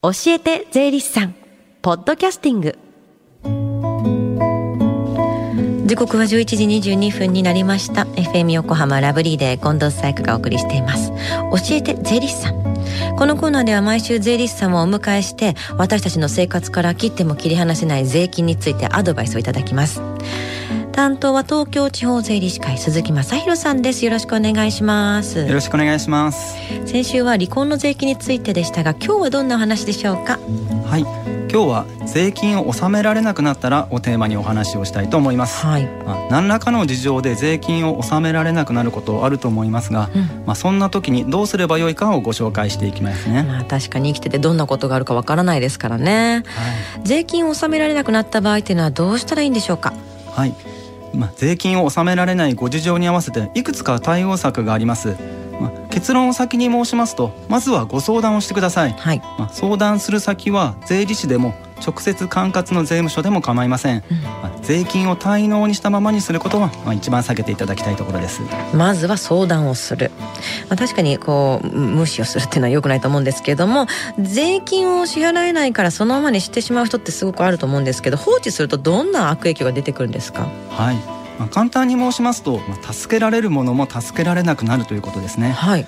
教えて税理士さんポッドキャスティング。時刻は11時22分になりました。FM 横浜ラブリーで近藤紗友香がお送りしています。教えて税理士さん。このコーナーでは毎週税理士さんをお迎えして私たちの生活から切っても切り離せない税金についてアドバイスをいただきます。担当は東京地方税理士会鈴木正弘さんです。よろしくお願いします。よろしくお願いします。先週は離婚の税金についてでしたが今日はどんな話でしょうか？はい。今日は税金を納められなくなったらをテーマにお話をしたいと思います、はい、まあ、何らかの事情で税金を納められなくなることあると思いますが、うん、まあそんな時にどうすればよいかをご紹介していきますね。まあ確かに生きててどんなことがあるかわからないですからね、はい、税金を納められなくなった場合っていうのはどうしたらいいんでしょうか？はいまあ、税金を納められないご事情に合わせていくつか対応策があります。まあ、結論を先に申しますとまずはご相談をしてください、はい、まあ、相談する先は税理士でも直接管轄の税務署でも構いません、うん、まあ、税金を滞納にしたままにすることは、まあ、一番避けていただきたいところです。まずは相談をする、まあ、確かにこう無視をするっていうのは良くないと思うんですけれども税金を支払えないからそのままにしてしまう人ってすごくあると思うんですけど放置するとどんな悪影響が出てくるんですか？はい。まあ、簡単に申しますと、まあ、助けられるものも助けられなくなるということですね。はい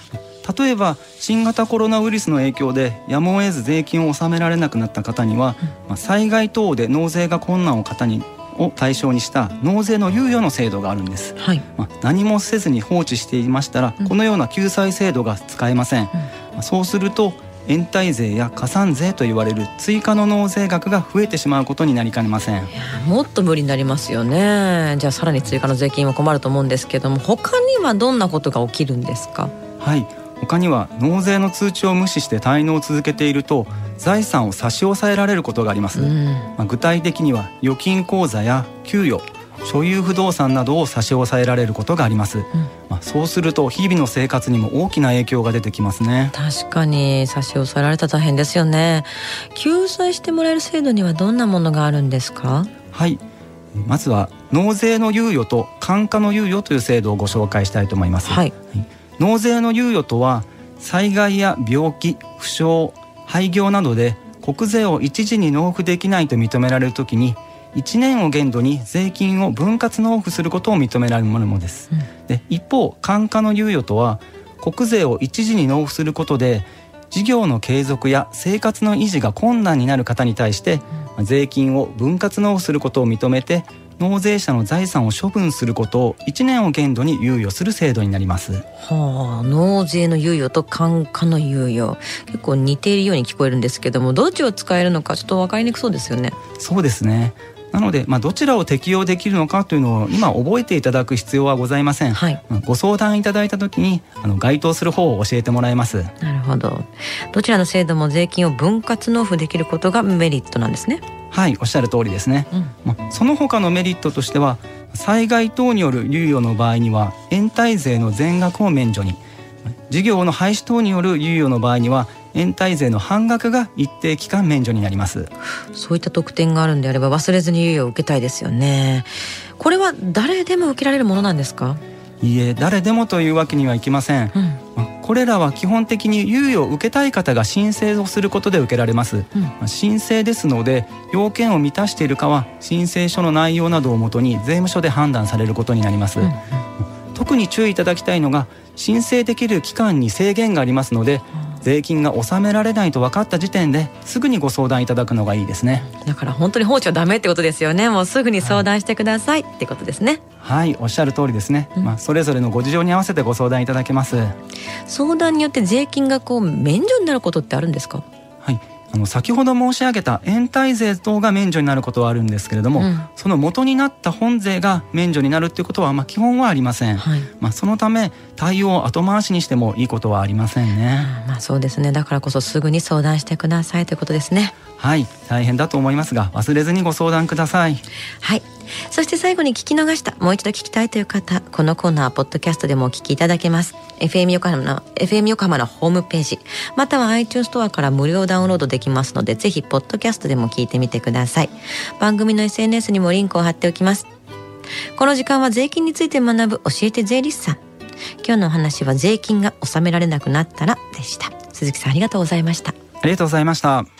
例えば新型コロナウイルスの影響でやむを得ず税金を納められなくなった方には、まあ、災害等で納税が困難を方にを対象にした納税の猶予の制度があるんです、はい、まあ、何もせずに放置していましたら、このような救済制度が使えません、うん、まあ、そうすると延滞税や加算税と言われる追加の納税額が増えてしまうことになりかねません。もっと無理になりますよね。じゃあさらに追加の税金は困ると思うんですけども他にはどんなことが起きるんですか？はい他には納税の通知を無視して滞納を続けていると財産を差し押さえられることがあります、うん、まあ、具体的には預金口座や給与所有不動産などを差し押さえられることがあります、うん、まあ、そうすると日々の生活にも大きな影響が出てきますね。確かに差し押さえられたら大変ですよね。救済してもらえる制度にはどんなものがあるんですか？はい。まずは納税の猶予と感化の猶予という制度をご紹介したいと思います、はい、納税の猶予とは災害や病気負傷廃業などで国税を一時に納付できないと認められるときに1年を限度に税金を分割納付することを認められるものです。うん、で一方感化の猶予とは国税を一時に納付することで事業の継続や生活の維持が困難になる方に対して、うん、税金を分割納付することを認めて納税者の財産を処分することを1年を限度に猶予する制度になります。はあ、納税の猶予と感化の猶予結構似ているように聞こえるんですけどもどっちを使えるのかちょっと分かりにくそうですよね。そうですね。なので、まあ、どちらを適用できるのかというのを今覚えていただく必要はございません、はい、ご相談いただいた時にあの該当する方を教えてもらいます。なるほど。どちらの制度も税金を分割納付できることがメリットなんですね。はいおっしゃる通りですね、うん、まあ、その他のメリットとしては災害等による猶予の場合には延滞税の全額を免除に事業の廃止等による猶予の場合には延滞税の半額が一定期間免除になります。そういった特典があるんであれば忘れずに猶予を受けたいですよね。これは誰でも受けられるものなんですか？いいえ誰でもというわけにはいきません、うん、これらは基本的に猶予を受けたい方が申請をすることで受けられます、うん、申請ですので要件を満たしているかは申請書の内容などをもとに税務署で判断されることになります、うん、特に注意いただきたいのが申請できる期間に制限がありますので、税金が納められないと分かった時点ですぐにご相談いただくのがいいですね。だから本当に放置はダメってことですよね。もうすぐに相談してください、はい、ってことですね。はいおっしゃる通りですね、うん、まあそれぞれのご事情に合わせてご相談いただけます。相談によって税金がこう免除になることってあるんですか？はいあの先ほど申し上げた延滞税等が免除になることはあるんですけれども、うん、その元になった本税が免除になるっていうことはまあ基本はありません、はい、まあそのため対応を後回しにしてもいいことはありませんね、まあそうですね。だからこそすぐに相談してくださいということですねはい大変だと思いますが忘れずにご相談ください。はい。そして最後に聞き逃したもう一度聞きたいという方このコーナーポッドキャストでもお聞きいただけます。FM 横浜の FM 横浜のホームページまたは iTunes ストアから無料ダウンロードできますのでぜひポッドキャストでも聞いてみてください。番組の SNS にもリンクを貼っておきます。この時間は税金について学ぶ教えて税理士さん。今日のお話は税金が納められなくなったらでした。鈴木さんありがとうございました。ありがとうございました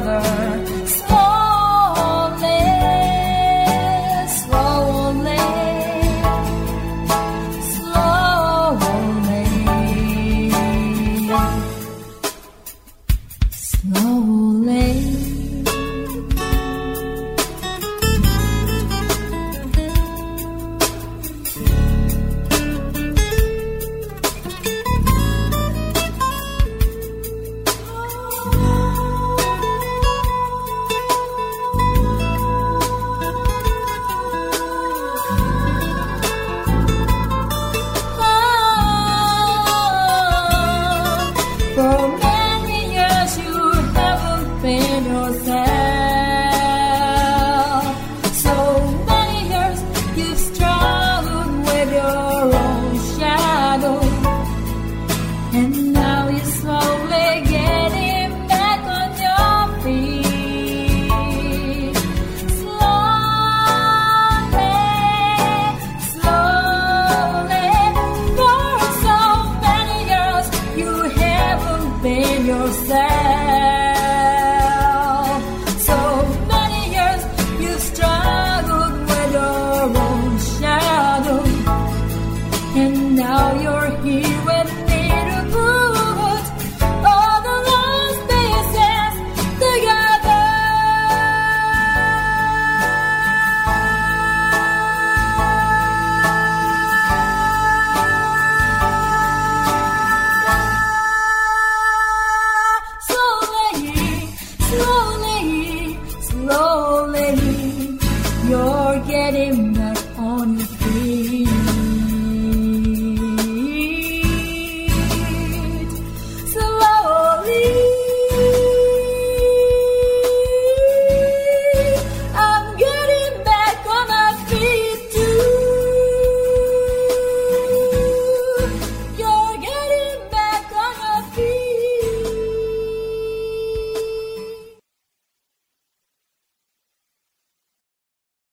another. Yourself. In.